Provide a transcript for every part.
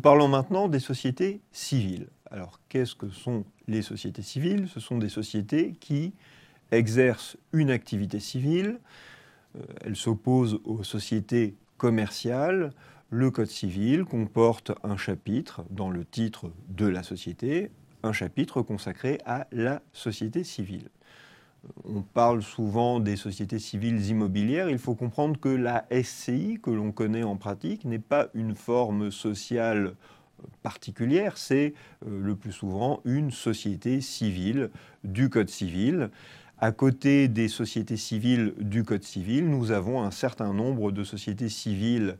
parlons maintenant des sociétés civiles. Alors qu'est-ce que sont les sociétés civiles? Ce sont des sociétés qui exercent une activité civile. Euh, elles s'opposent aux sociétés commerciales. Le Code civil comporte un chapitre dans le titre de la société, un chapitre consacré à la société civile. On parle souvent des sociétés civiles immobilières. Il faut comprendre que la SCI, que l'on connaît en pratique, n'est pas une forme sociale particulière, c'est euh, le plus souvent une société civile du Code civil. À côté des sociétés civiles du Code civil, nous avons un certain nombre de sociétés civiles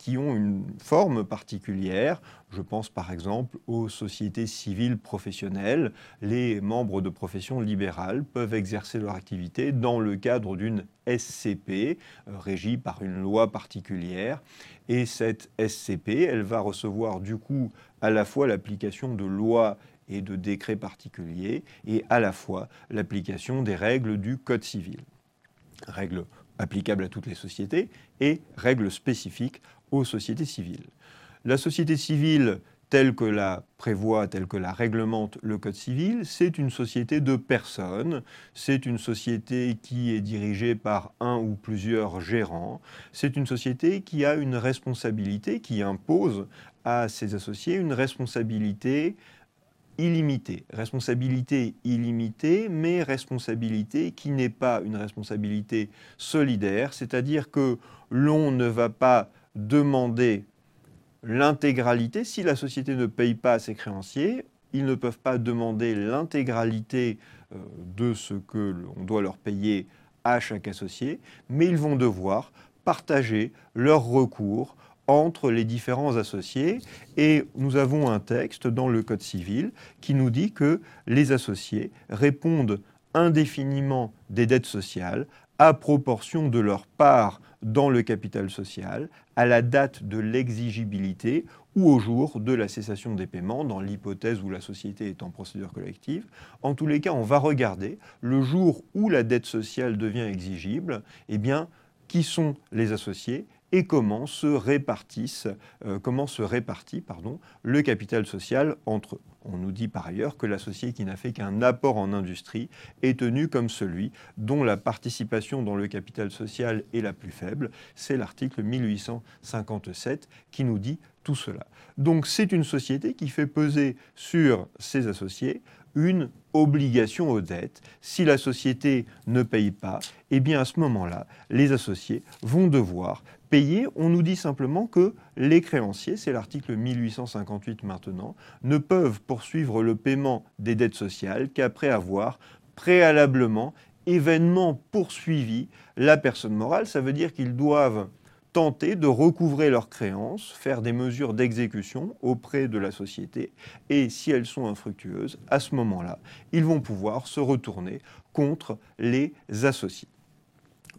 qui ont une forme particulière. Je pense par exemple aux sociétés civiles professionnelles. Les membres de professions libérales peuvent exercer leur activité dans le cadre d'une SCP euh, régie par une loi particulière. Et cette SCP, elle va recevoir du coup à la fois l'application de lois et de décrets particuliers et à la fois l'application des règles du Code civil. Règles applicables à toutes les sociétés et règles spécifiques aux sociétés civiles. La société civile telle que la prévoit, telle que la réglemente le Code civil, c'est une société de personnes, c'est une société qui est dirigée par un ou plusieurs gérants, c'est une société qui a une responsabilité, qui impose à ses associés une responsabilité illimitée. Responsabilité illimitée, mais responsabilité qui n'est pas une responsabilité solidaire, c'est-à-dire que l'on ne va pas demander l'intégralité. Si la société ne paye pas ses créanciers, ils ne peuvent pas demander l'intégralité euh, de ce que l'on doit leur payer à chaque associé, mais ils vont devoir partager leurs recours entre les différents associés. Et nous avons un texte dans le Code civil qui nous dit que les associés répondent indéfiniment des dettes sociales à proportion de leur part dans le capital social à la date de l'exigibilité ou au jour de la cessation des paiements, dans l'hypothèse où la société est en procédure collective. En tous les cas, on va regarder le jour où la dette sociale devient exigible, eh bien, qui sont les associés et comment se euh, répartit le capital social entre eux. On nous dit par ailleurs que l'associé qui n'a fait qu'un apport en industrie est tenu comme celui dont la participation dans le capital social est la plus faible. C'est l'article 1857 qui nous dit tout cela. Donc c'est une société qui fait peser sur ses associés une obligation aux dettes. Si la société ne paye pas, eh bien à ce moment-là, les associés vont devoir payer. On nous dit simplement que les créanciers, c'est l'article 1858 maintenant, ne peuvent poursuivre le paiement des dettes sociales qu'après avoir préalablement, événement poursuivi, la personne morale. Ça veut dire qu'ils doivent tenter de recouvrer leurs créances, faire des mesures d'exécution auprès de la société, et si elles sont infructueuses, à ce moment-là, ils vont pouvoir se retourner contre les associés.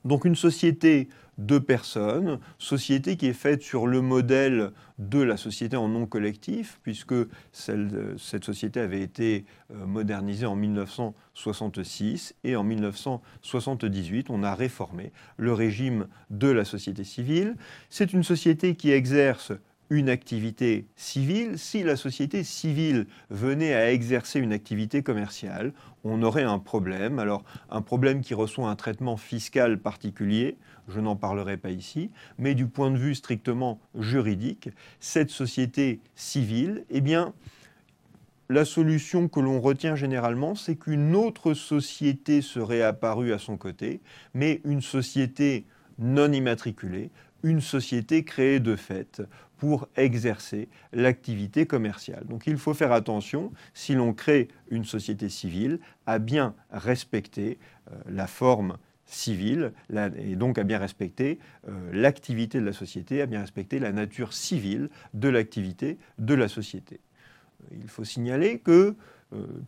Donc une société de personnes, société qui est faite sur le modèle de la société en nom collectif, puisque cette société avait été euh, modernisée en 1966 et en 1978, on a réformé le régime de la société civile. C'est une société qui exerce une activité civile, si la société civile venait à exercer une activité commerciale, on aurait un problème. Alors, un problème qui reçoit un traitement fiscal particulier, je n'en parlerai pas ici, mais du point de vue strictement juridique, cette société civile, eh bien, la solution que l'on retient généralement, c'est qu'une autre société serait apparue à son côté, mais une société non immatriculée, une société créée de fait pour exercer l'activité commerciale. Donc il faut faire attention, si l'on crée une société civile, à bien respecter euh, la forme civile et donc à bien respecter euh, l'activité de la société, à bien respecter la nature civile de l'activité de la société. Il faut signaler que euh,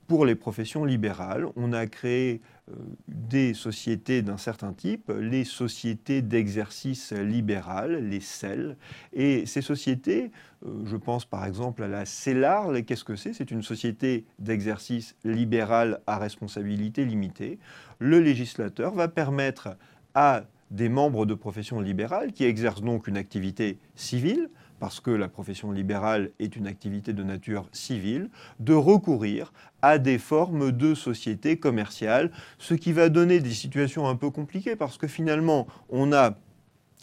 pour les professions libérales, on a créé euh, des sociétés d'un certain type, les sociétés d'exercice libéral, les CEL. Et ces sociétés, euh, je pense par exemple à la CELAR, qu'est-ce que c'est? C'est une société d'exercice libéral à responsabilité limitée. Le législateur va permettre à des membres de professions libérales qui exercent donc une activité civile, parce que la profession libérale est une activité de nature civile, de recourir à des formes de société commerciale, ce qui va donner des situations un peu compliquées parce que finalement, on a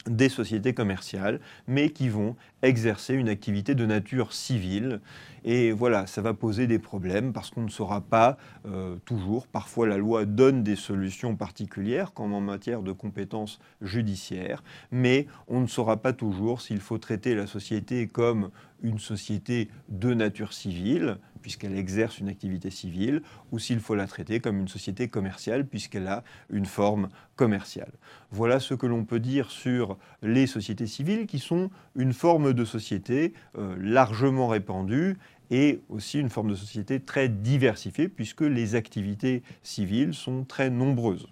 des sociétés commerciales, mais qui vont exercer une activité de nature civile. Et voilà, ça va poser des problèmes parce qu'on ne saura pas euh, toujours, parfois la loi donne des solutions particulières, comme en matière de compétences judiciaires, mais on ne saura pas toujours s'il faut traiter la société comme une société de nature civile, puisqu'elle exerce une activité civile, ou s'il faut la traiter comme une société commerciale, puisqu'elle a une forme commerciale. Voilà ce que l'on peut dire sur les sociétés civiles, qui sont une forme de société euh, largement répandue et aussi une forme de société très diversifiée, puisque les activités civiles sont très nombreuses.